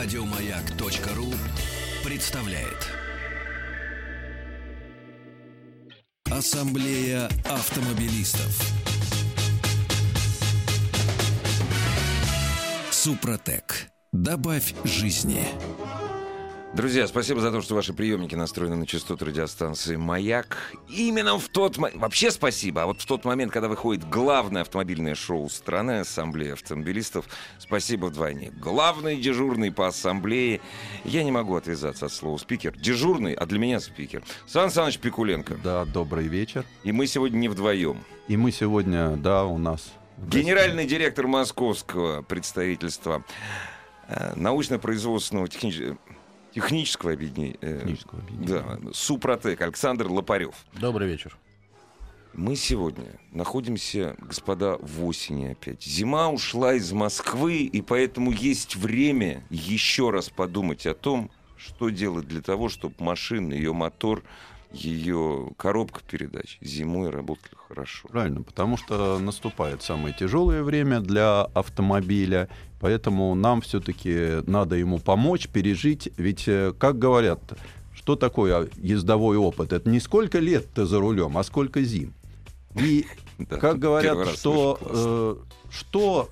Радиомаяк.ру представляет. Ассамблея автомобилистов. Супротек. Добавь жизни. Друзья, спасибо за то, что ваши приемники настроены на частоту радиостанции «Маяк». Именно в тот момент... Вообще спасибо. А вот в тот момент, когда выходит главное автомобильное шоу страны, Ассамблея автомобилистов, спасибо вдвойне. Главный дежурный по ассамблее. Я не могу отвязаться от слова спикер. Дежурный, а для меня спикер. Сан Саныч Пикуленко. Да, добрый вечер. И мы сегодня не вдвоем. И мы сегодня, да, у нас... Генеральный директор московского представительства э, научно-производственного технического технического объединения. э, Технического объединения. Да, Супротек, Александр Лопарев. Добрый вечер. Мы сегодня находимся, господа, в осени опять. Зима ушла из Москвы, и поэтому есть время еще раз подумать о том, что делать для того, чтобы машина, ее мотор, ее коробка передач зимой работали хорошо. Правильно, потому что наступает самое тяжелое время для автомобиля, поэтому нам все-таки надо ему помочь пережить. Ведь, э, как говорят, что такое ездовой опыт? Это не сколько лет ты за рулем, а сколько зим. И как говорят, что, э, что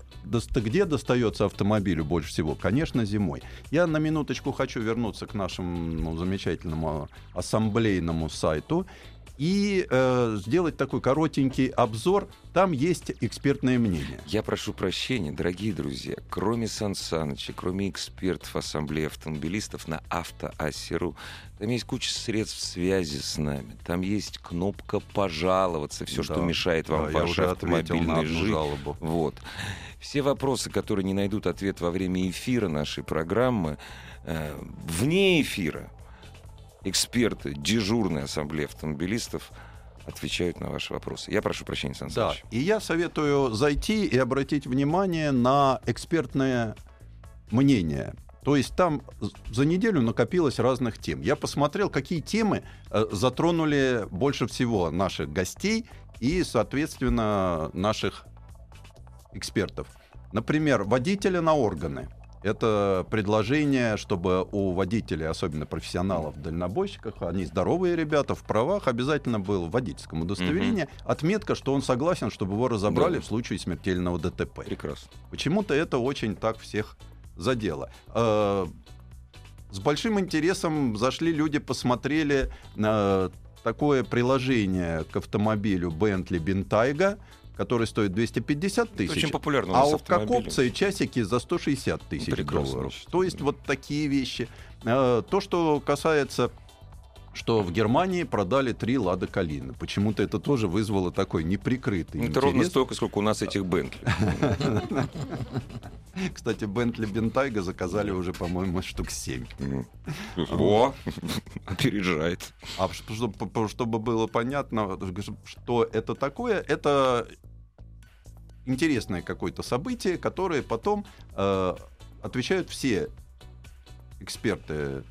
где достается автомобилю больше всего? Конечно, зимой. Я на минуточку хочу вернуться к нашему замечательному ассамблейному сайту и э, сделать такой коротенький обзор. Там есть экспертное мнение. Я прошу прощения, дорогие друзья, кроме Сан Саныча, кроме экспертов Ассамблеи автомобилистов на автоассеру, там есть куча средств связи с нами. Там есть кнопка «Пожаловаться», все, что Да, мешает вам да, вашей автомобильной жизни. Вот. Все вопросы, которые не найдут ответ во время эфира нашей программы, э, вне эфира, эксперты дежурной ассамблеи автомобилистов отвечают на ваши вопросы. Я прошу прощения, Сан Да, и я советую зайти и обратить внимание на экспертное мнение. То есть там за неделю накопилось разных тем. Я посмотрел, какие темы э, затронули больше всего наших гостей и, соответственно, наших экспертов. Например, водителя на органы. Это предложение, чтобы у водителей, особенно профессионалов, дальнобойщиков, они здоровые ребята, в правах обязательно был в водительском удостоверении отметка, что он согласен, чтобы его разобрали Да. в случае смертельного ДТП. Прекрасно. Почему-то это очень так всех задело. Э, С большим интересом зашли люди, посмотрели на такое приложение к автомобилю Bentley Bentayga, который стоит 250 Это тысяч. очень популярно А у- опция часики за 160 тысяч долларов. значит. То есть вот такие вещи. Э, То, что касается что в Германии продали три Лада Калина. Почему-то это тоже вызвало такой неприкрытый Ну, Это ровно интерес. столько, сколько у нас этих Бентли. Кстати, Бентли Бентайга заказали уже, по-моему, штук 7. О, опережает. А чтобы, было понятно, что это такое, это интересное какое-то событие, которое потом э, отвечают все эксперты.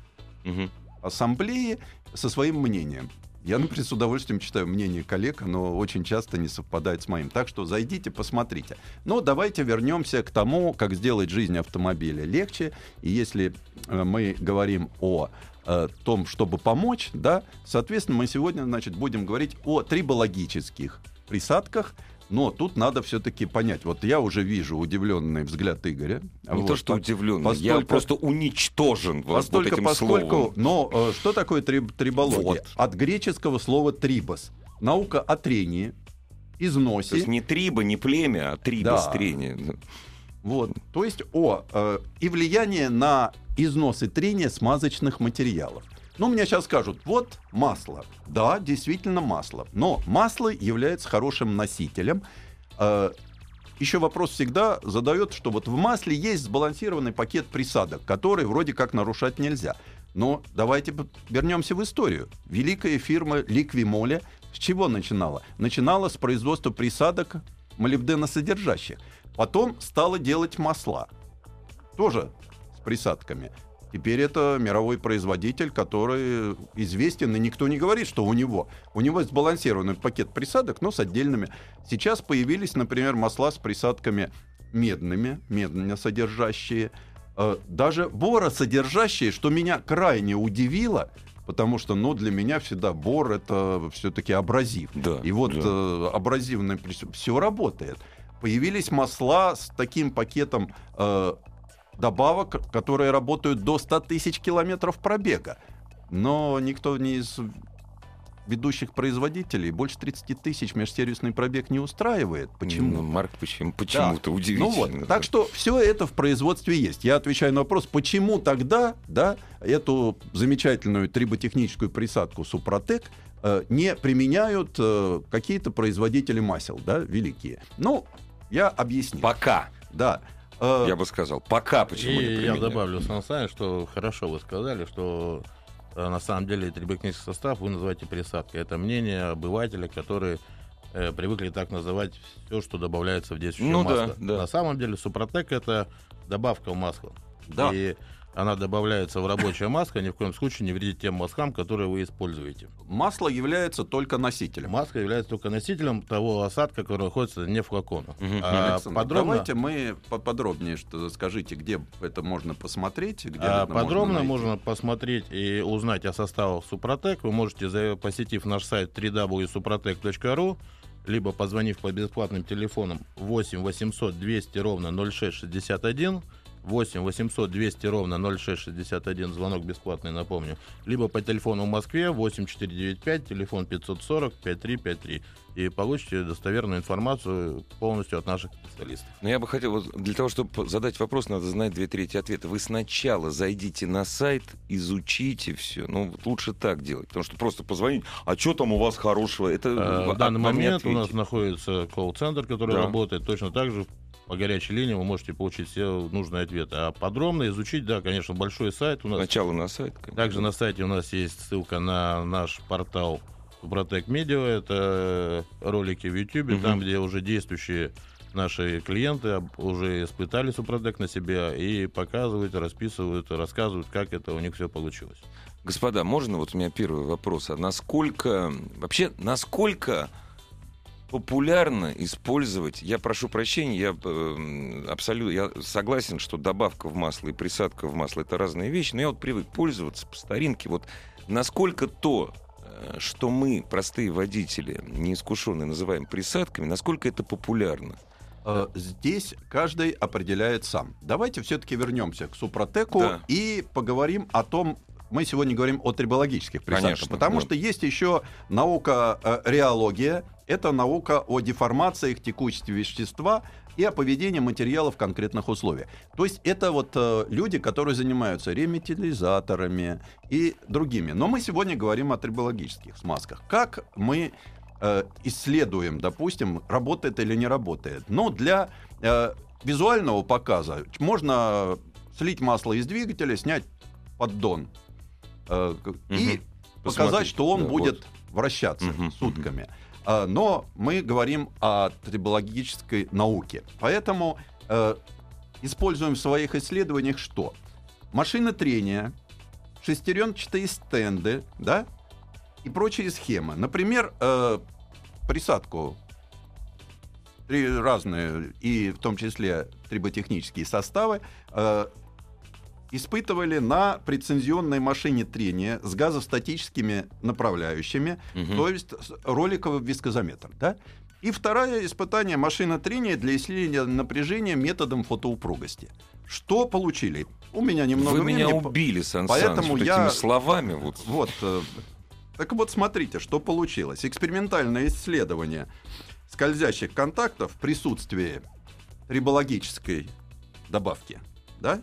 Ассамблеи со своим мнением. Я, например, с удовольствием читаю мнение коллег, но очень часто не совпадает с моим. Так что зайдите, посмотрите. Но давайте вернемся к тому, как сделать жизнь автомобиля легче. И если э, мы говорим о э, том, чтобы помочь, да, соответственно, мы сегодня, значит, будем говорить о трибологических присадках. Но тут надо все-таки понять. Вот я уже вижу удивленный взгляд Игоря. Не Вот, то, что по- удивлен, я постольку- просто уничтожен вот, вот Постольку, этим поскольку, словом. но э, что такое триб- трибология? Вот. От греческого слова трибос. Наука о трении, То есть износе. не триба, не племя, а триба Да. стрение. Вот. То есть о э, и влияние на износ и трение смазочных материалов. Ну, мне сейчас скажут, вот масло. Да, действительно масло. Но масло является хорошим носителем. Э, еще вопрос всегда задает, что вот в масле есть сбалансированный пакет присадок, который вроде как нарушать нельзя. Но давайте вернемся в историю. Великая фирма Ликвимоля с чего начинала? Начинала с производства присадок молибденосодержащих. Потом стала делать масла. Тоже с присадками. Теперь это мировой производитель, который известен, и никто не говорит, что у него. У него сбалансированный пакет присадок, но с отдельными. Сейчас появились, например, масла с присадками медными, медно содержащие. э, даже боросодержащие, что меня крайне удивило, потому что, ну, для меня всегда бор это все-таки абразив. Да, И вот да. э, абразивный все работает. Появились масла с таким пакетом э, добавок, которые работают до 100 тысяч километров пробега. Но никто не из ведущих производителей больше 30 тысяч межсервисный пробег не устраивает. Почему? Ну, Марк, почему? Почему-то удивительно. Ну вот, так что все это в производстве есть. Я отвечаю на вопрос, почему тогда, да, эту замечательную триботехническую присадку Супротек э, не применяют э, какие-то производители масел, да, великие. Ну, я объясню. Пока, Да. Э, я бы сказал. Пока почему не И я применяют? добавлю, Сан Саныч, что хорошо вы сказали, что э, на самом деле трибокнический состав вы называете присадкой. Это мнение обывателя, которые э, привыкли так называть все, что добавляется в действующее Ну да, масло. да. На самом деле Супротек это добавка в масло. Да. И она добавляется в рабочее масло, ни в коем случае не вредит тем маслам, которые вы используете. Масло является только носителем. Масло является только носителем того осадка, который находится не в флаконах. Мгм. А Александр, подробно, Давайте мы поподробнее что скажите, где это можно посмотреть, где А это подробно найти. можно, посмотреть и узнать о составах Супротек. Вы можете, посетив наш сайт www.suprotec.ru, либо позвонив по бесплатным телефонам 8 800 200 ровно 0661, 8 800 200 ровно 0661, звонок бесплатный, напомню, либо по телефону в Москве 8495, телефон 540 5353, и получите достоверную информацию полностью от наших специалистов. Но я бы хотел, вот для того, чтобы задать вопрос, надо знать две трети ответа. Вы сначала зайдите на сайт, изучите все. Ну, вот лучше так делать. Потому что просто позвонить, а что там у вас хорошего? Это а- В данный момент у нас находится колл-центр, который Да. работает точно так же. По горячей линии вы можете получить все нужные ответы. А подробно изучить, да, конечно, большой сайт у нас. Сначала на сайт. конечно. Также на сайте у нас есть ссылка на наш портал Супротек Медиа. Это ролики в YouTube, Мгм. там, где уже действующие наши клиенты уже испытали Супротек на себя и показывают, расписывают, рассказывают, как это у них все получилось. Господа, можно вот у меня первый вопрос. А насколько, вообще, насколько популярно использовать, я прошу прощения, я абсолютно я согласен, что добавка в масло и присадка в масло это разные вещи, но я вот привык пользоваться по старинке. Вот насколько то, э, что мы, простые водители, неискушенные, называем присадками, насколько это популярно? Э, Здесь каждый определяет сам. Давайте все-таки вернемся к Супротеку Да. и поговорим о том, мы сегодня говорим о трибологических присадках, Конечно, потому да. что есть еще наука э, реология, это наука о деформациях, текучести вещества и о поведении материала в конкретных условиях. То есть это вот э, люди, которые занимаются реметилизаторами и другими. Но мы сегодня говорим о трибологических смазках. Как мы э, исследуем, допустим, работает или не работает. Но для э, визуального показа можно слить масло из двигателя, снять поддон э, к- и показать, Посмотреть, что он да, будет вращаться Мгм, сутками. А, Но мы говорим о трибологической науке. Поэтому э, используем в своих исследованиях что? Машины трения, шестеренчатые стенды, да, и прочие схемы. Например, э, присадку три разные, и в том числе триботехнические составы, э, испытывали на прецензионной машине трения с газостатическими направляющими, Мгм. то есть роликовый вискозометр. Да? И второе испытание машина трения для исследования напряжения методом фотоупругости. Что получили? У меня немного Вы меня времени, убили, Сан поэтому Саныч, я- словами. Вот. вот. э, Так вот, смотрите, что получилось. Экспериментальное исследование скользящих контактов в присутствии рибологической добавки да,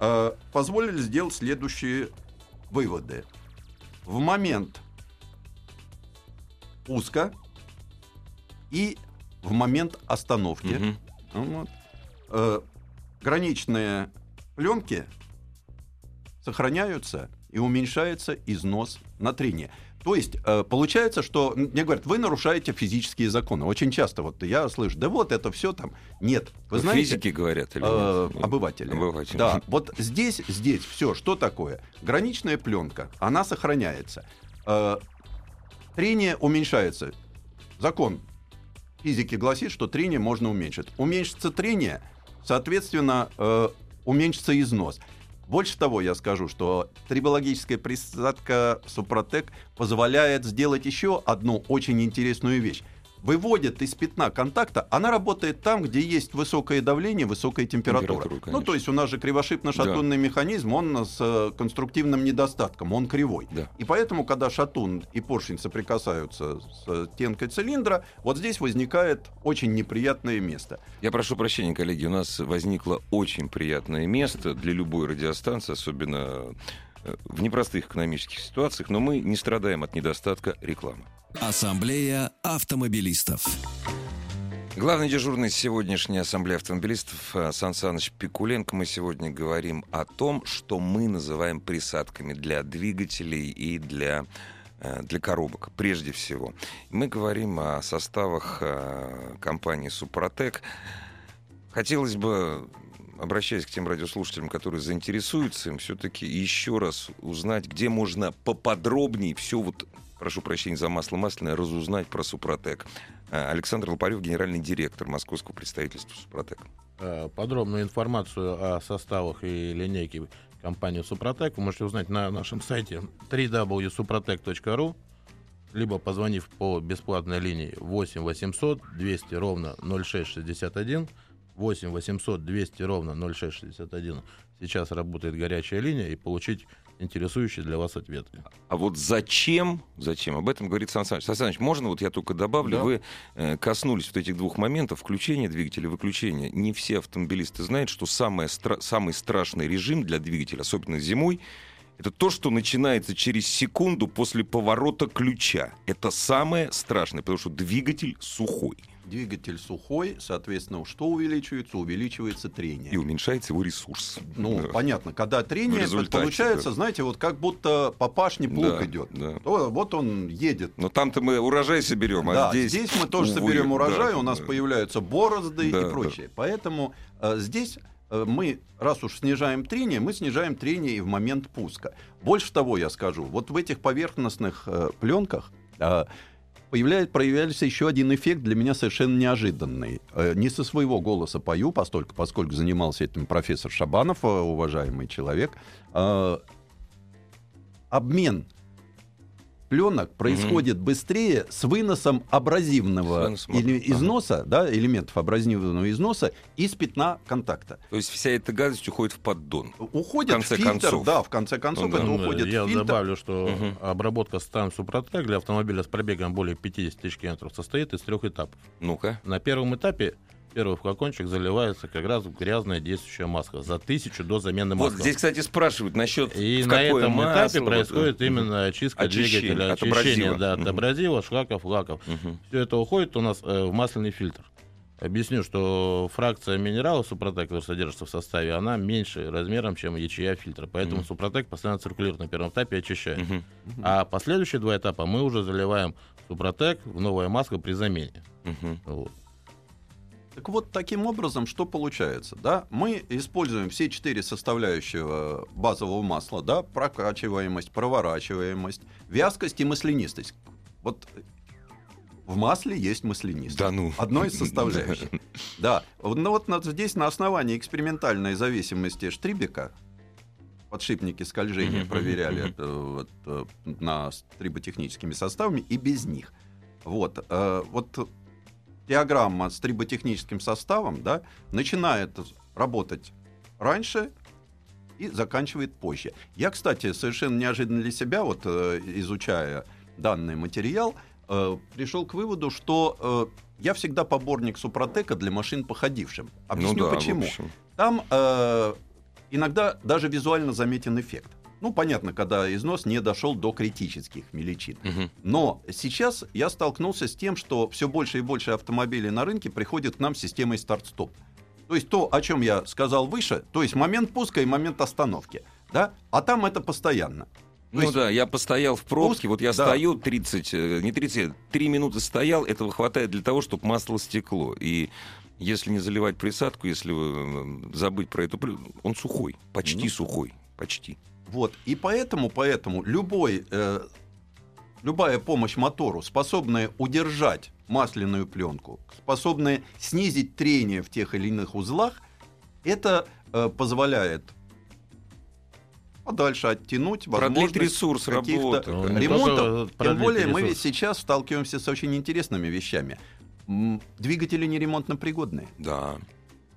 э, позволили сделать следующие выводы. В момент пуска и в момент остановки Мгм. вот. Э, граничные пленки сохраняются и уменьшается износ на трение. То есть э, получается, что мне говорят, вы нарушаете физические законы. Очень часто вот я слышу, да вот это все там. Нет, вы знаете, Физики говорят или э, нет? обыватели. Обыватели. Да, вот здесь, здесь все, что такое? Граничная пленка, она сохраняется. Э, трение уменьшается. Закон физики гласит, что трение можно уменьшить. Уменьшится трение, соответственно, э, уменьшится износ. Больше того, я скажу, что трибологическая присадка Супротек позволяет сделать еще одну очень интересную вещь выводит из пятна контакта, она работает там, где есть высокое давление, высокая температура. Температура, ну, то есть у нас же кривошипно-шатунный Да. механизм, он с э, конструктивным недостатком, он кривой. Да. И поэтому, когда шатун и поршень соприкасаются с э, стенкой цилиндра, вот здесь возникает очень неприятное место. Я прошу прощения, коллеги, у нас возникло очень приятное место для любой радиостанции, особенно э, в непростых экономических ситуациях, но мы не страдаем от недостатка рекламы. Ассамблея автомобилистов. Главный дежурный сегодняшней ассамблеи автомобилистов э, Сан Саныч Пикуленко. Мы сегодня говорим о том, что мы называем присадками для двигателей и для, э, для коробок, прежде всего. Мы говорим о составах э, компании «Супротек». Хотелось бы, обращаясь к тем радиослушателям, которые заинтересуются им, все-таки еще раз узнать, где можно поподробнее все вот прошу прощения за масло масляное, разузнать про Супротек. А, Александр Лопарев, генеральный директор московского представительства Супротек. Э, Подробную информацию о составах и линейке компании Супротек вы можете узнать на нашем сайте www.suprotec.ru либо позвонив по бесплатной линии 8 800 200 ровно 0661 8 800 200 ровно 0661 сейчас работает горячая линия и получить интересующие для вас ответы. А вот зачем, зачем, об этом говорит Сан Саныч. Сан Саныч, можно вот я только добавлю, Да. вы э, коснулись вот этих двух моментов, включения двигателя, выключения. Не все автомобилисты знают, что самое стра- самый страшный режим для двигателя, особенно зимой, это то, что начинается через секунду после поворота ключа. Это самое страшное, потому что двигатель сухой. Двигатель сухой, соответственно, что увеличивается? Увеличивается трение. И уменьшается его ресурс. Ну, Да. понятно, когда трение, получается, да. знаете, вот как будто по пашне плуг Да, идет. да. Вот он едет. Но там-то мы урожай соберем, да, а здесь... здесь, мы тоже увы, соберем урожай, да, у нас да. появляются борозды Да, и да. прочее. Поэтому э, здесь э, мы, раз уж снижаем трение, мы снижаем трение и в момент пуска. Больше того, я скажу, вот в этих поверхностных э, пленках э, появляет, проявлялся еще один эффект для меня совершенно неожиданный. Э, Не со своего голоса пою, поскольку, поскольку занимался этим профессор Шабанов, э, уважаемый человек. Э, Обмен пленок происходит быстрее с выносом абразивного С выносом, или ага. износа, да, элементов абразивного износа из пятна контакта. То есть вся эта гадость уходит в поддон. Уходит В конце фильтр, концов. да, в конце концов Ну да. это Ну, уходит Я в фильтр. добавлю, что Мгм. обработка стан Супротек для автомобиля с пробегом более 50 тысяч километров состоит из трех этапов. Ну-ка. На первом этапе первый флакончик заливается как раз в грязное действующее масло за тысячу до замены Вот масла. здесь, кстати, спрашивают насчет И на этом масло, этапе вот, происходит да. именно очистка Очищение, двигателя, от абразива. очищение да, от абразива, шлаков, лаков. Мгм. Все это уходит у нас э, в масляный фильтр. Объясню, что фракция минерала Супротек, которая содержится в составе, она меньше размером, чем ячея фильтра. Поэтому Мгм. Супротек постоянно циркулирует на первом этапе и очищает. Мгм. А последующие два этапа мы уже заливаем Супротек в новое масло при замене. Мгм. Вот. Так вот, таким образом, что получается? Да? Мы используем все четыре составляющего базового масла, да? прокачиваемость, проворачиваемость, вязкость и маслянистость. Вот в масле есть маслянистость. Да ну. Одно из составляющих. Да. Ну вот здесь на основании экспериментальной зависимости Штрибека подшипники скольжения проверяли вот, э, на стриботехническими составами и без них. Вот. э, Вот диаграмма с триботехническим составом да, начинает работать раньше и заканчивает позже. Я, кстати, совершенно неожиданно для себя, вот э, изучая данный материал, э, пришел к выводу, что э, я всегда поборник Супротека для машин походившим. Объясню ну да, почему. Там э, иногда даже визуально заметен эффект. Ну, понятно, когда износ не дошел до критических величин. Мгм. Но сейчас я столкнулся с тем, что все больше и больше автомобилей на рынке приходят к нам с системой старт-стоп. То есть то, о чем я сказал выше, то есть момент пуска и момент остановки. Да? А там это постоянно. То Ну есть- да, я постоял в пробке, Пуск, вот я да. стою 30, э, не 30, 3 минуты стоял, этого хватает для того, чтобы масло стекло. И если не заливать присадку, если э, забыть про эту, он сухой, почти Ну. сухой, почти. Вот. И поэтому, поэтому любой, э, любая помощь мотору, способная удержать масляную пленку, способная снизить трение в тех или иных узлах, Это э, позволяет подальше оттянуть Продлить возможность ресурс каких-то работы. Ну, ремонтов. Тем более мы ресурс. ведь сейчас сталкиваемся с очень интересными вещами. Двигатели не ремонтно пригодные. Да.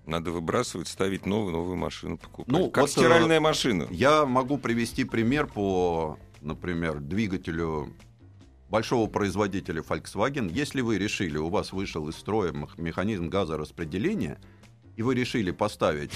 Надо выбрасывать, ставить новую, новую машину покупать. Ну, как вот, э, стиральная машина. Я могу привести пример по, например, двигателю большого производителя Volkswagen. Если вы решили, у вас вышел из строя мех- механизм газораспределения, и вы решили поставить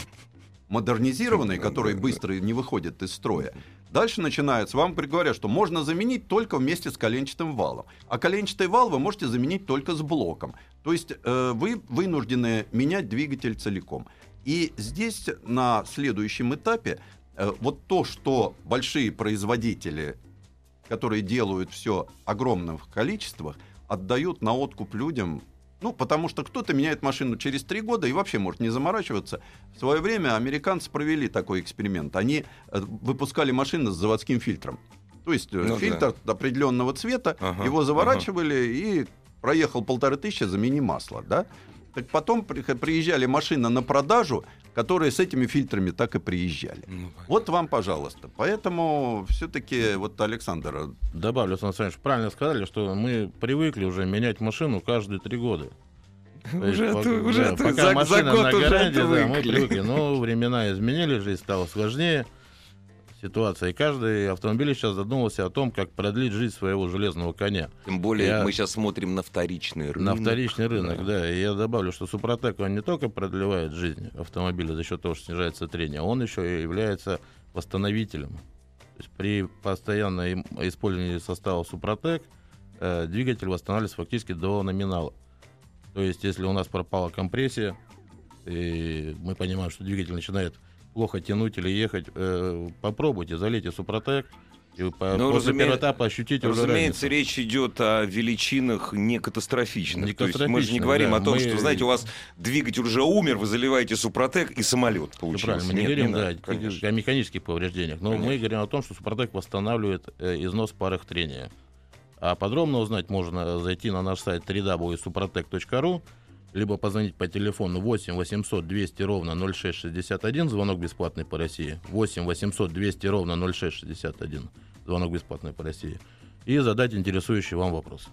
модернизированный, который быстро не выходит из строя, дальше начинается, вам говорят, что можно заменить только вместе с коленчатым валом. А коленчатый вал вы можете заменить только с блоком. То есть э, вы вынуждены менять двигатель целиком. И здесь на следующем этапе э, вот то, что большие производители, которые делают все в огромных количествах, отдают на откуп людям. Ну, потому что кто-то меняет машину через три года и вообще может не заморачиваться. В свое время американцы провели такой эксперимент. Они э, выпускали машины с заводским фильтром. То есть э, Ну да. фильтр определенного цвета, Ага, его заворачивали и проехал полторы тысячи, замени масло, да? Так потом при- приезжали машины на продажу, которые с этими фильтрами так и приезжали. Ну, Вот вам, пожалуйста. Поэтому все-таки вот Александр, Добавлю, Александр Александрович, правильно сказали, что мы привыкли уже менять машину каждые три года. Уже пок- ты- уже да, ты пока за- за машина год на уже гарантии, да, мы привыкли. Но времена изменились, жизнь стала сложнее, ситуация. И каждый автомобиль сейчас задумался о том, как продлить жизнь своего железного коня. Тем более Я- мы сейчас смотрим на вторичный рынок. На вторичный рынок, Да. да. И я добавлю, что Супротек, он не только продлевает жизнь автомобиля за счет того, что снижается трение, он еще и является восстановителем. То есть при постоянном использовании состава Супротек э, двигатель восстанавливается фактически до номинала. То есть если у нас пропала компрессия, и мы понимаем, что двигатель начинает плохо тянуть или ехать, э, попробуйте, залейте Супротек, и по- Ну, после разуме- первого этапа ощутите уже Разумеется, разницу. речь идет о величинах не катастрофических. Не То есть мы же не говорим да. о том, Мы- что, знаете, у вас двигатель уже умер, вы заливаете супротек и самолет Всё получился. правильно, мы не Нет, говорим надо, да, конечно. о механических повреждениях, но мы Конечно. говорим о том, что Супротек восстанавливает э, износ парах трения. А подробно узнать можно зайти на наш сайт www.suprotec.ru либо позвонить по телефону 8 800 200 ровно 0661, звонок бесплатный по России, 8 800 200 ровно 0661, звонок бесплатный по России, и задать интересующий вам вопрос.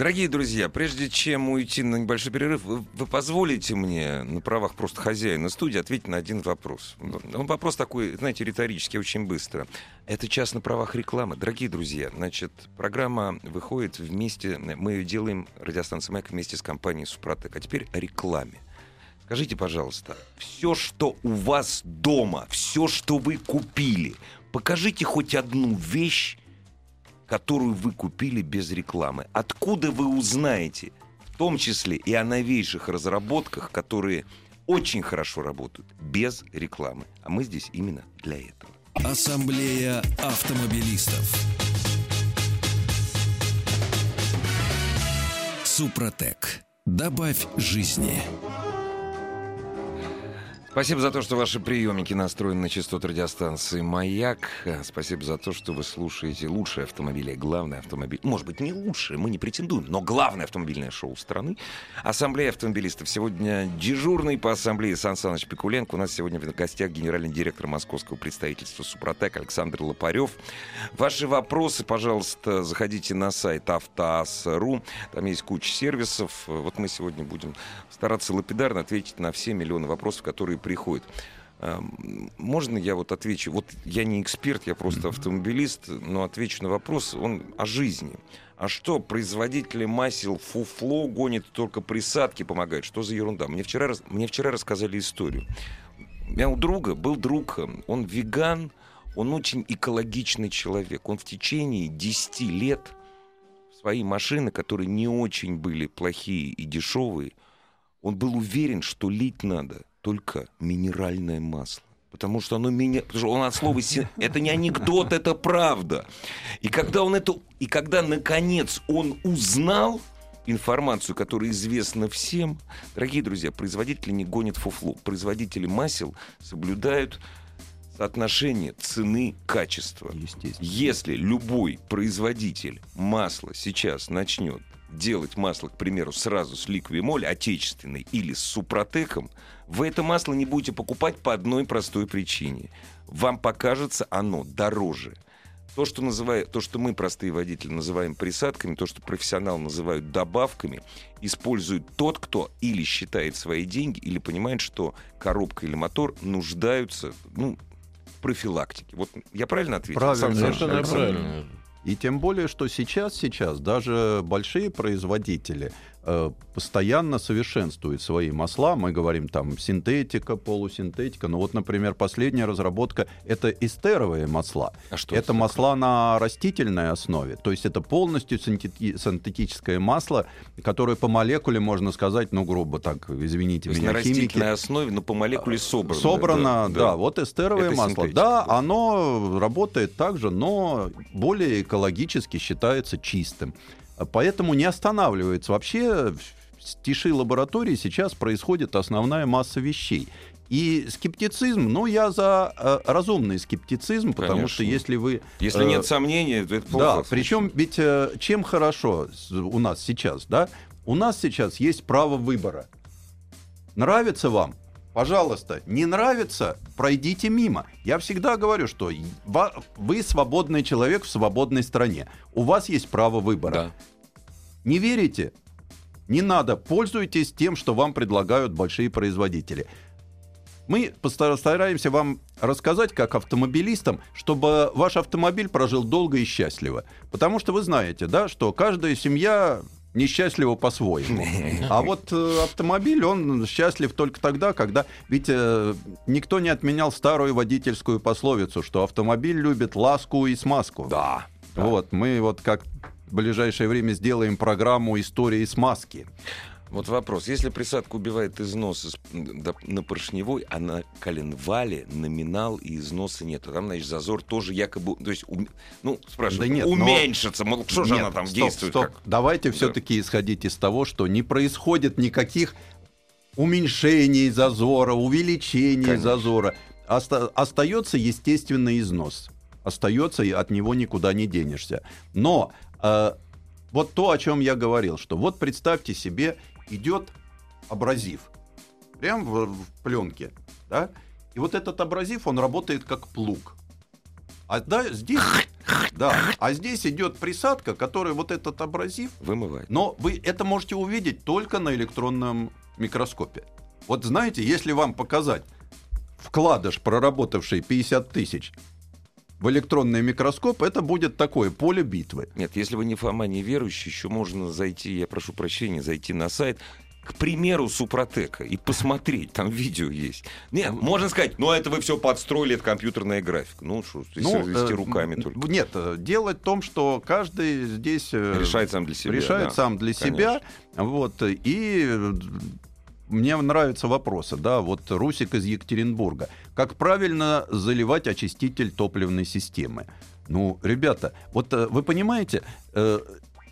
Дорогие друзья, прежде чем уйти на небольшой перерыв, вы, вы позволите мне на правах просто хозяина студии ответить на один вопрос. Он вопрос такой, знаете, риторический, очень быстро. Это час на правах рекламы. Дорогие друзья, значит, программа выходит вместе, мы ее делаем, радиостанция «Маяк» вместе с компанией «Супротек». А теперь о рекламе. Скажите, пожалуйста, все, что у вас дома, все, что вы купили, покажите хоть одну вещь, которую вы купили без рекламы. Откуда вы узнаете, в том числе и о новейших разработках, которые очень хорошо работают без рекламы. А мы здесь именно для этого. Ассамблея автомобилистов. Супротек. Добавь жизни. Спасибо за то, что ваши приемники настроены на частоту радиостанции «Маяк». А, Спасибо за то, что вы слушаете лучшее автомобиль, главное автомобиль. Может быть, не лучшее, мы не претендуем, но главное автомобильное шоу страны. Ассамблея автомобилистов. Сегодня дежурный по ассамблее Сан Саныч Пикуленко. У нас сегодня в гостях генеральный директор московского представительства «Супротек» Александр Лопарев. Ваши вопросы, пожалуйста, заходите на сайт автоаз.ру. Там есть куча сервисов. Вот мы сегодня будем стараться лапидарно ответить на все миллионы вопросов, которые приходят. Эм, Можно я вот отвечу? Вот я не эксперт, я просто автомобилист, но отвечу на вопрос, он о жизни. А что, производители масел фуфло гонят только присадки помогают? Что за ерунда? Мне вчера, мне вчера рассказали историю. У меня у друга был друг, он веган, он очень экологичный человек. Он в течение 10 лет свои машины, которые не очень были плохие и дешевые, он был уверен, что лить надо только минеральное масло. Потому что оно меня... Потому что он от слова... си- Это не анекдот, это правда. И когда он это... И когда, наконец, он узнал информацию, которая известна всем, дорогие друзья, производители не гонят фуфло. Производители масел соблюдают соотношение цены-качества. естественно. Если любой производитель масла сейчас начнет делать масло, к примеру, сразу с ликвимоль отечественной или с супротеком, вы это масло не будете покупать по одной простой причине. Вам покажется оно дороже. То, что, называет, то, что мы, простые водители, называем присадками, то, что профессионал называют добавками, использует тот, кто или считает свои деньги, или понимает, что коробка или мотор нуждаются ну, в профилактике. Вот я правильно ответил? Правильно? Совершенно Александр. правильно. И тем более, что сейчас, сейчас даже большие производители постоянно совершенствуют свои масла. Мы говорим там синтетика, полусинтетика. Ну вот, например, последняя разработка — это эстеровые масла. А что это масла на растительной основе. То есть это полностью синтети- синтетическое масло, которое по молекуле, можно сказать, ну, грубо так, извините То меня, на химики, растительной основе, но по молекуле собрано. Собрано, да, вот эстеровое Это масло. Да, да. оно работает так же, но более экологически считается чистым. Поэтому не останавливается. Вообще в тиши лаборатории сейчас происходит основная масса вещей. И скептицизм, ну, я за э, разумный скептицизм, потому Конечно. что если вы... Если э, нет сомнений, то это да, плохо. причем ведь э, чем хорошо у нас сейчас, да? У нас сейчас есть право выбора. Нравится вам? Пожалуйста, не нравится, пройдите мимо. Я всегда говорю, что вы свободный человек в свободной стране. У вас есть право выбора. Да. Не верите? Не надо. Пользуйтесь тем, что вам предлагают большие производители. Мы постар- стараемся вам рассказать, как автомобилистам, чтобы ваш автомобиль прожил долго и счастливо. Потому что вы знаете, да, что каждая семья несчастлива по-своему. А вот э, автомобиль, он счастлив только тогда, когда... Ведь э, никто не отменял старую водительскую пословицу, что автомобиль любит ласку и смазку. Да. Вот, мы вот как в ближайшее время сделаем программу «Истории смазки». Вот вопрос. Если присадка убивает износ да, на поршневой, а на коленвале номинал и износа нет. Там, значит, зазор тоже якобы... То есть, ум- ну, спрашивают, Да нет, но- уменьшится. Мол, что же Нет, она там стоп, действует? стоп. как? Давайте все-таки исходить из того, что не происходит никаких уменьшений зазора, увеличений Конечно. зазора. Оста- остается естественный износ. Остается, и от него никуда не денешься. Но э, вот то, о чем я говорил, что вот представьте себе, идет абразив. Прям в, в пленке. Да? И вот этот абразив, он работает как плуг. А да, здесь, да, а здесь идет присадка, которая вот этот абразив, Вымывает. но вы это можете увидеть только на электронном микроскопе. Вот знаете, если вам показать вкладыш, проработавший 50 тысяч в электронный микроскоп, это будет такое поле битвы. Нет, если вы не Фома, не верующий, еще можно зайти, я прошу прощения, зайти на сайт, к примеру, Супротека, и посмотреть, там видео есть. Нет, можно сказать, ну это вы все подстроили, это компьютерная графика. Ну что, если вести э, руками только. Нет, э, дело в том, что каждый здесь э, Решает сам для себя. решает да. сам для себя. Вот, и э, мне нравятся вопросы, да, вот Русик из Екатеринбурга. Как правильно заливать очиститель топливной системы? Ну, ребята, вот э, вы понимаете, э,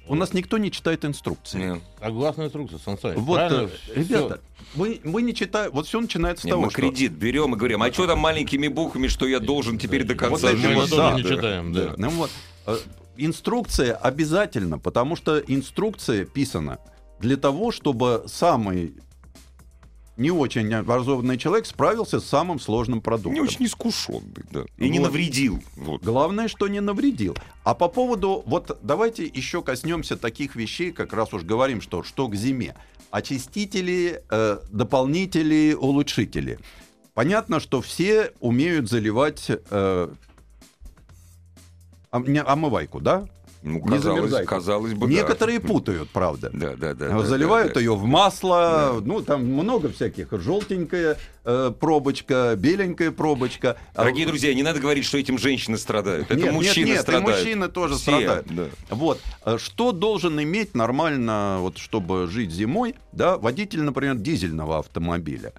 у нас никто не читает инструкции. Нет. Согласно инструкции, Сан Саныч, Вот, правильно? э, ребята, вы, вы не читаете, вот все начинается с Нет, того, мы что... кредит берем и говорим, а что там маленькими буквами, что я должен теперь до конца Вот Мы вот, да, не да, читаем, да. Ну вот, э, инструкция обязательно, потому что инструкция писана для того, чтобы самый не очень образованный человек справился с самым сложным продуктом. Не очень искушенный, да. И не Вот. навредил. Вот. Главное, что не навредил. А по поводу, вот давайте еще коснемся таких вещей, как раз уж говорим, что что к зиме. Очистители, э, дополнители, улучшители. Понятно, что все умеют заливать э, омывайку, да? Ну, Не казалось, казалось бы, да. Некоторые путают, правда. Да, да, да. да, Заливают да, да. ее в масло, ну там много всяких, желтенькая э, пробочка, беленькая пробочка. А Дорогие друзья, не надо говорить, что этим женщины страдают. Это Нет, нет, мужчины нет, и страдают. мужчины тоже Все, страдают. да. Вот, э, что должен иметь нормально, вот, чтобы жить зимой, да, водитель, например, дизельного автомобиля.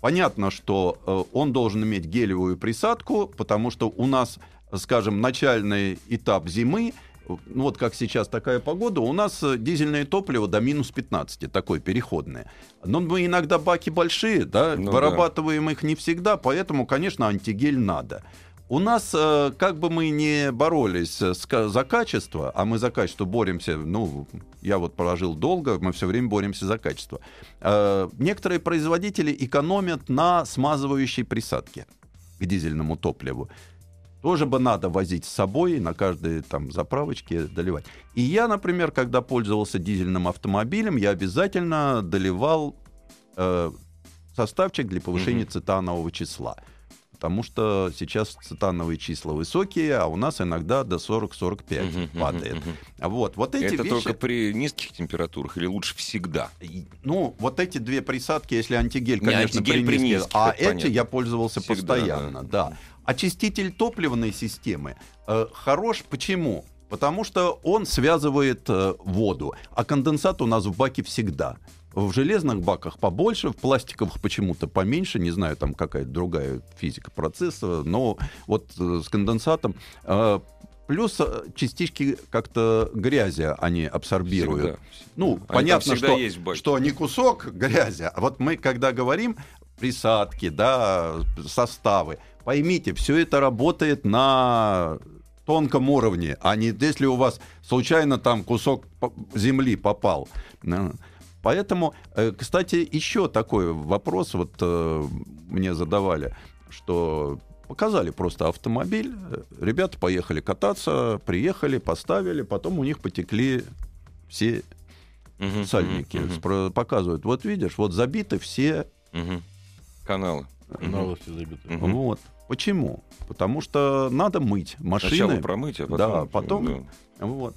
Понятно, что э, он должен иметь гелевую присадку, потому что у нас, скажем, начальный этап зимы, вот как сейчас такая погода, у нас э, дизельное топливо до минус 15, такое переходное. Но мы иногда баки большие, да, Ну да. вырабатываем их не всегда, поэтому, конечно, антигель надо. У нас, э, как бы мы не боролись э, за качество, а мы за качество боремся, ну, я вот прожил долго, мы все время боремся за качество. Некоторые производители экономят на смазывающей присадке к дизельному топливу. Тоже бы надо возить с собой, на каждой там заправочке доливать. И я, например, когда пользовался дизельным автомобилем, я обязательно доливал э, составчик для повышения Мгм. цитанового числа. Потому что сейчас цитановые числа высокие, а у нас иногда до 40-45 Мгм, мгм, падает. Вот, вот эти Это вещи... только при низких температурах или лучше всегда? Ну, вот эти две присадки, если антигель, Не, конечно, антигель при низких, а эти понятно. я пользовался Всегда, постоянно, да. Очиститель топливной системы э, хорош почему? Потому что он связывает э, воду, а конденсат у нас в баке всегда. В железных баках побольше, в пластиковых почему-то поменьше, не знаю, там какая-то другая физика процесса, но вот э, с конденсатом э, Плюс э, частички как-то грязи они абсорбируют. Всегда. Ну, Они понятно, что, есть что не кусок грязи, а вот мы, когда говорим присадки, да, составы, поймите, все это работает на тонком уровне, а не если у вас случайно там кусок земли попал. Поэтому, э, кстати, еще такой вопрос вот э, мне задавали, что показали просто автомобиль, э, ребята поехали кататься, приехали, поставили, потом у них потекли все Мгм, сальники спро- показывают. Вот видишь, вот забиты все. мгм. Каналы. Мгм. Новости забиты. Мгм. Вот. Почему? Потому что надо мыть Сначала машины. промыть, а потом... Да, потом- да. Вот.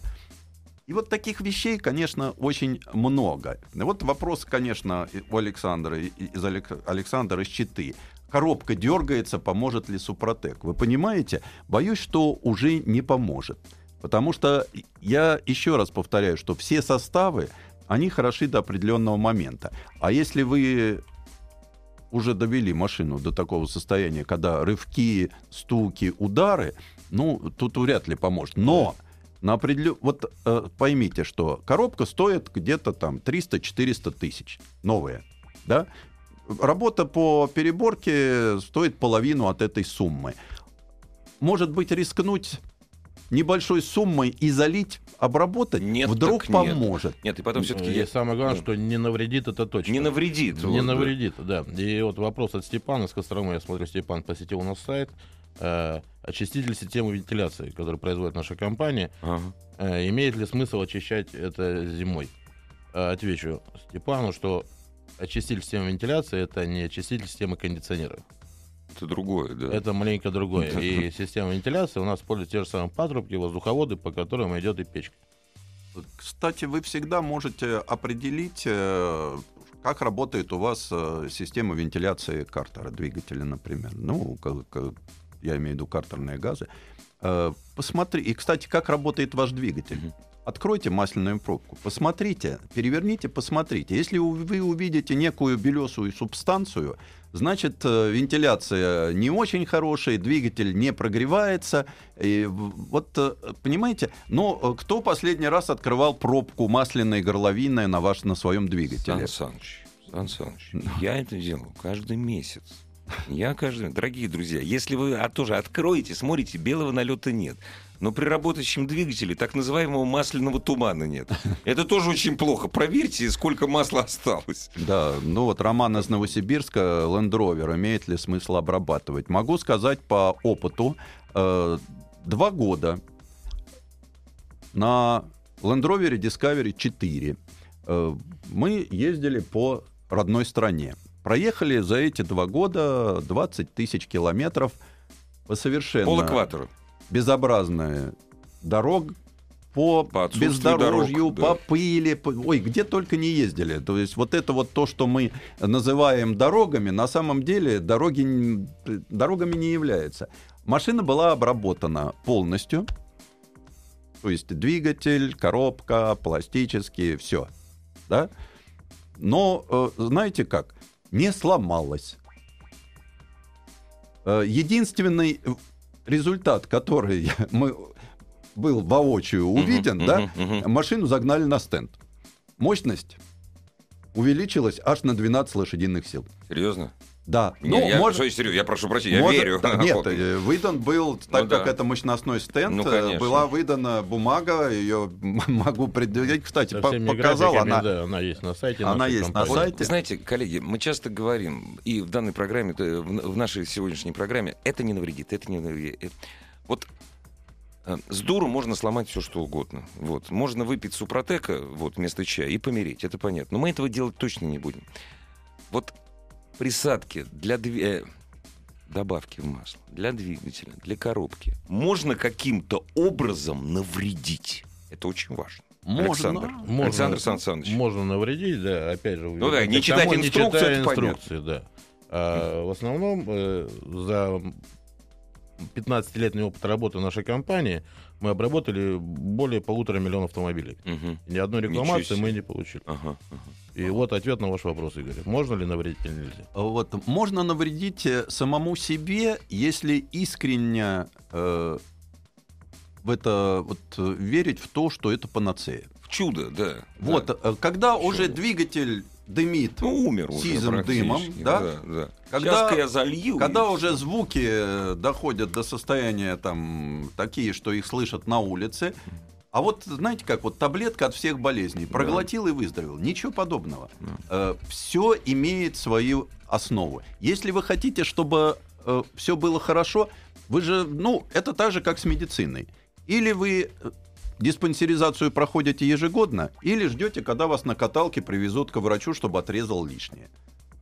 И вот таких вещей, конечно, очень много. И Вот вопрос, конечно, у Александра, из Алек- Александра из Читы. Коробка дергается, поможет ли Супротек? Вы понимаете? Боюсь, что уже не поможет. Потому что я еще раз повторяю, что все составы, они хороши до определенного момента. А если вы уже довели машину до такого состояния, когда рывки, стуки, удары, ну, тут вряд ли поможет. Но на определен... Вот э, поймите, что коробка стоит где-то там 300-400 тысяч. Новая. Да? Работа по переборке стоит половину от этой суммы. Может быть, рискнуть небольшой суммой и залить, обработать, Нет, вдруг так нет. поможет. Нет, и потом все-таки И самое главное, что не навредит это точно. не навредит. Не вот, да. навредит, да. И вот вопрос от Степана из Костромы. Я смотрю, Степан посетил у нас сайт. Э, очиститель системы вентиляции, который производит наша компания. Ага. Э, имеет ли смысл очищать это зимой? Э, отвечу Степану, что очиститель системы вентиляции это не очиститель системы кондиционера. Это другое, да. Это маленько другое. И система вентиляции у нас использует те же самые патрубки, воздуховоды, по которым идет и печка. Кстати, вы всегда можете определить, э, как работает у вас э, система вентиляции картера двигателя, например. Ну, как- я имею в виду картерные газы. Э, Посмотри, и, кстати, как работает ваш двигатель. Откройте масляную пробку, посмотрите, переверните, посмотрите. Если вы увидите некую белесую субстанцию, значит, э, вентиляция не очень хорошая, двигатель не прогревается. И вот, э, понимаете, но э, кто последний раз открывал пробку масляной горловины на, ваш, на своем двигателе? Сан Саныч, Сан Саныч, я это делаю каждый месяц. Я каждый... Дорогие друзья, если вы а, тоже откроете, смотрите, белого налета нет. Но при работающем двигателе так называемого масляного тумана нет. Это тоже очень плохо. Проверьте, сколько масла осталось. Да, ну вот Роман из Новосибирска, Land Rover, имеет ли смысл обрабатывать? Могу сказать по опыту, э, два года на Land Rover Discovery 4 э, мы ездили по родной стране. Проехали за эти два года 20 тысяч километров по совершенно Пол экватора. Безобразная дорог по, По бездорожью, дорог, да. по пыли, по- ой, где только не ездили. То есть вот это вот то, что мы называем дорогами, на самом деле дороги, дорогами не является. Машина была обработана полностью, то есть двигатель, коробка, пластические, все, да. Но э, знаете как? Не сломалась. Э, Единственный результат, который мы был воочию увиден, Мгм, да, мгм. машину загнали на стенд. Мощность увеличилась аж на 12 лошадиных сил. Серьезно? Да, Не, ну, я, может- что, серьезно, я прошу прощения, я может- верю. да, Нет, э, выдан был, так Ну как да. это мощностной стенд, Ну, э, конечно. была выдана бумага, ее могу предъявить. Кстати, по- всеми показал, графиками, она, да, она есть на сайте. Она есть на компании. сайте. Знаете, коллеги, мы часто говорим, и в данной программе, э, в нашей сегодняшней программе, это не навредит, это не навредит. Вот с дуру можно сломать все, что угодно. Вот. Можно выпить супротека вот, вместо чая и помереть, это понятно. Но мы этого делать точно не будем. Вот присадки для две... добавки в масло, для двигателя, для коробки можно каким-то образом навредить. Это очень важно. Можно. Александр. Можно- Александр Сан Саныч. Можно навредить, да, опять же. Ну да, не читать тому, не инструкцию, читая это понятно. инструкции, да. А, в основном э, за 15-летний опыт работы нашей компании мы обработали более полутора миллионов автомобилей. Мгм. Ни одной рекламации мы не получили. Ага, ага. И вот ответ на ваш вопрос, Игорь. Можно ли навредить или нельзя? Вот, можно навредить э, самому себе, если искренне э, в это вот, э, верить в то, что это панацея. В чудо, да. Вот, да. э, когда Чудо. уже двигатель дымит, Ну, умер уже сизым дымом, да? Да, да. Когда- я залью. когда и- уже звуки э, доходят до состояния там такие, что их слышат на улице, а вот знаете как, вот таблетка от всех болезней, проглотил и выздоровел, ничего подобного. Да. все имеет свою основу. Если вы хотите, чтобы все было хорошо, вы же, ну, это так же, как с медициной. Или вы э, диспансеризацию проходите ежегодно, или ждете, когда вас на каталке привезут к врачу, чтобы отрезал лишнее.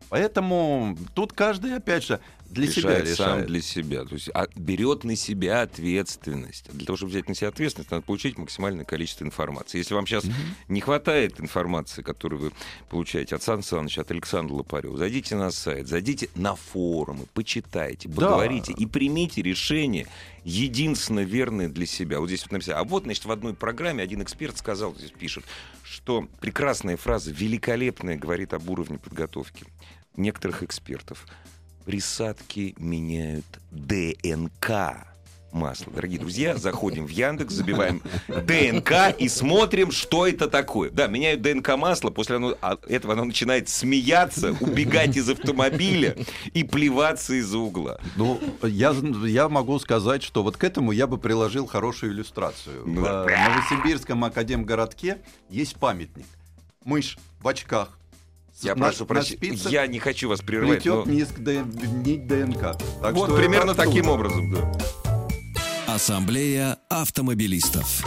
Поэтому тут каждый, опять же, для себя решает сам решает. для себя. То есть а, берет на себя ответственность. Для того, чтобы взять на себя ответственность, надо получить максимальное количество информации. Если вам сейчас не хватает информации, которую вы получаете от Сан Саныча, от Александра Лопарева, зайдите на сайт, зайдите на форумы, почитайте, Да. поговорите и примите решение единственно верное для себя. Вот здесь вот написано. А вот, значит, в одной программе один эксперт сказал, здесь пишет, что прекрасная фраза, великолепная, говорит об уровне подготовки некоторых экспертов. Присадки меняют ДНК масла. Дорогие друзья, заходим в Яндекс, забиваем ДНК и смотрим, что это такое. Да, меняют ДНК масла, после оно- а- этого оно начинает смеяться, убегать из автомобиля и плеваться из-за угла. Ну, я, я могу сказать, что вот к этому я бы приложил хорошую иллюстрацию. В Да. э, Новосибирском академгородке есть памятник. Мышь в очках. Я на- прошу прощения, я не хочу вас прерывать, но плетет нить, Д- нить ДНК. Так вот что примерно таким образом, да. Ассамблея автомобилистов.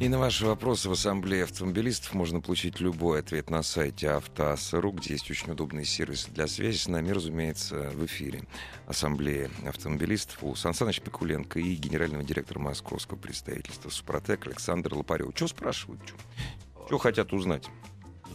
И на ваши вопросы в Ассамблее автомобилистов можно получить любой ответ на сайте автоасса.ру, где есть очень удобный сервис для связи с нами, разумеется, в эфире Ассамблеи автомобилистов у Сан Саныч Пикуленко и генерального директора московского представительства Супротек Александр Лопарев. Что спрашивают? Что хотят узнать?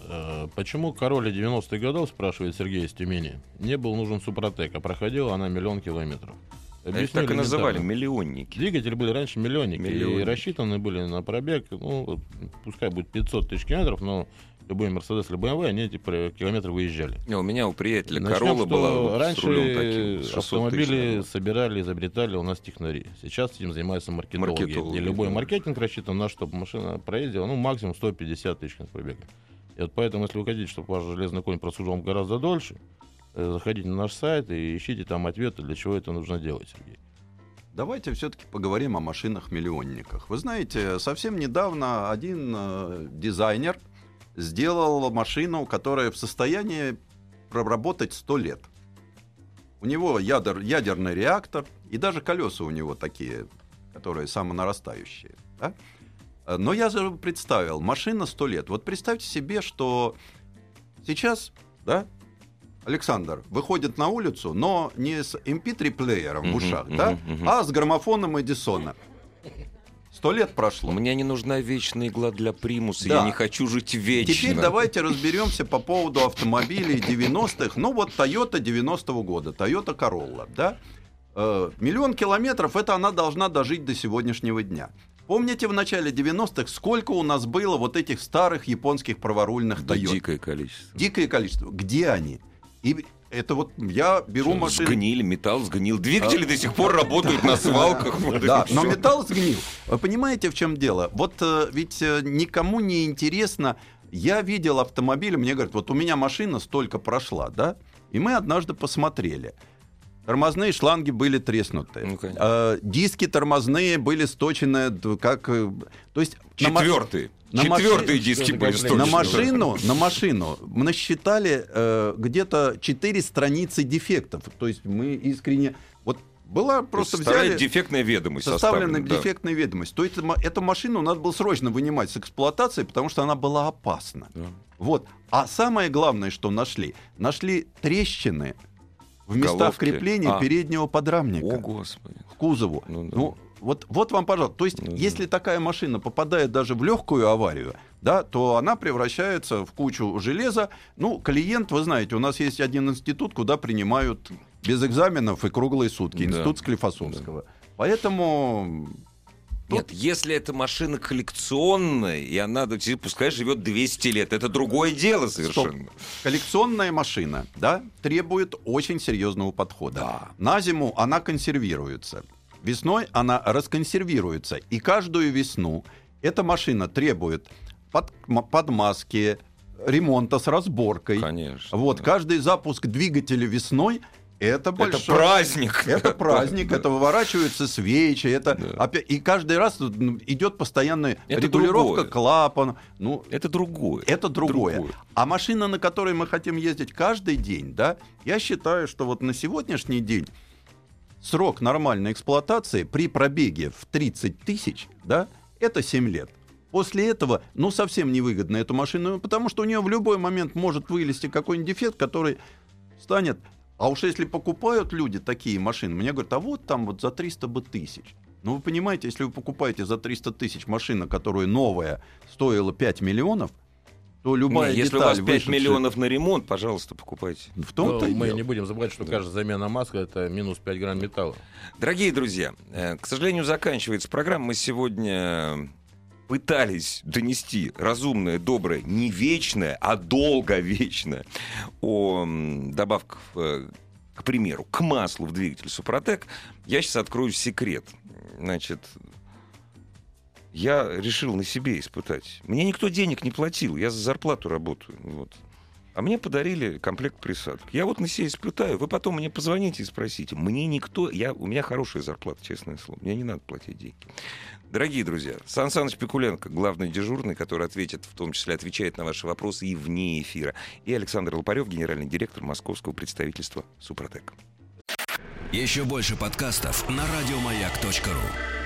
Э, Почему короля 90-х годов, спрашивает Сергей из Тюмени, не был нужен Супротек, а проходила она миллион километров? Это Объясню так и называли, миллионники. Двигатели были раньше миллионники, Миллионники. и рассчитаны были на пробег, ну, пускай будет 500 тысяч километров, но любой Мерседес или BMW, они эти километры выезжали. Не, У меня у приятеля Начнем, Королла что была с раньше рулем таким, 600 тысяч, автомобили наверное. собирали, изобретали у нас технари. Сейчас этим занимаются маркетологи. Маркетологи, И любой маркетинг рассчитан на, чтобы машина проездила, ну, максимум 150 тысяч пробега. И вот поэтому, если вы хотите, чтобы ваш железный конь прослужил гораздо дольше, э, заходите на наш сайт и ищите там ответы, для чего это нужно делать, Сергей. Давайте все-таки поговорим о машинах-миллионниках. Вы знаете, совсем недавно один э, дизайнер сделал машину, которая в состоянии проработать 100 лет. У него ядер, ядерный реактор, и даже колеса у него такие, которые самонарастающие. да? Э, Но я же представил, машина 100 лет. Вот представьте себе, что сейчас, да, Александр выходит на улицу, но не с MP3-плеером в Мгм, ушах, да, а с граммофоном Эдисона. Сто лет прошло. Мне не нужна вечная игла для примуса, Да. я не хочу жить вечно. Теперь давайте разберемся по поводу автомобилей 90-х. Ну вот Toyota 90-го года, Toyota Corolla, да? Э, миллион километров, это она должна дожить до сегодняшнего дня. Помните в начале 90-х, сколько у нас было вот этих старых японских праворульных Да, Toyota? дикое количество. Дикое количество. Где они? И это вот я беру Что, машину... Сгнили, металл сгнил. Двигатели до сих пор работают на свалках. Да, но металл сгнил. Вы понимаете, в чем дело? Вот э, ведь э, никому не интересно. Я видел автомобиль, мне говорят, вот у меня машина столько прошла, да? И мы однажды посмотрели. Тормозные шланги были треснуты. Ну, конечно. Э, диски тормозные были сточены, как... э, То есть... Четвертые. на Четвертые маши- диски были сточены. на машину, на машину мы насчитали э, где-то 4 страницы дефектов. То есть мы искренне... Вот была просто взяли... дефектная ведомость. Составлена да. дефектная ведомость. То есть эту машину надо было срочно вынимать с эксплуатации, потому что она была опасна. Да. Вот. А самое главное, что нашли, нашли трещины в местах Головке. крепления А. переднего подрамника О, господи. к кузову. Ну Ну, да. вот, вот вам, пожалуйста. То есть, Ну да. если такая машина попадает даже в легкую аварию, да, то она превращается в кучу железа. Ну, клиент, вы знаете, у нас есть один институт, куда принимают без экзаменов и круглые сутки. Да. Институт Склифосовского. Поэтому Нет, если эта машина коллекционная, и она, пускай живет 200 лет, это другое дело совершенно. коллекционная машина, да, требует очень серьезного подхода. Да. На зиму она консервируется. Весной она расконсервируется. И каждую весну эта машина требует под, подмазки, ремонта с разборкой. Конечно. Вот, да. каждый запуск двигателя весной это Это большой... праздник. Это праздник, это выворачиваются свечи, это Да. опять и каждый раз ну, идет постоянная Это регулировка другое. клапана. Ну, Это другое. это другое. А машина, на которой мы хотим ездить каждый день, да, я считаю, что вот на сегодняшний день срок нормальной эксплуатации при пробеге в 30 тысяч, да, это 7 лет. После этого, ну, совсем невыгодно эту машину, потому что у нее в любой момент может вылезти какой-нибудь дефект, который станет... А уж если покупают люди такие машины, мне говорят, а вот там вот за 300 бы тысяч. Ну, вы понимаете, если вы покупаете за 300 тысяч машину, которая новая, стоила 5 миллионов, то любая Не, если у вас 5 вышедшая- миллионов на ремонт, пожалуйста, покупайте. В Но том-то и мы дело. не будем забывать, что каждая замена маска это минус 5 грамм металла. Дорогие друзья, э, к сожалению, заканчивается программа. Мы сегодня пытались донести разумное, доброе, не вечное, а долговечное о добавках, э, к примеру, к маслу в двигатель Супротек. Я сейчас открою секрет. Значит, я решил на себе испытать. Мне никто денег не платил, я за зарплату работаю. Вот. А мне подарили комплект присадок. Я вот на себе испытаю. Вы потом мне позвоните и спросите. Мне никто... Я, у меня хорошая зарплата, честное слово. Мне не надо платить деньги. Дорогие друзья, Сан Саныч Пикуленко, главный дежурный, который ответит, в том числе отвечает на ваши вопросы и вне эфира. И Александр Лопарев, генеральный директор московского представительства «Супротек». Еще больше подкастов на радиомаяк.ру.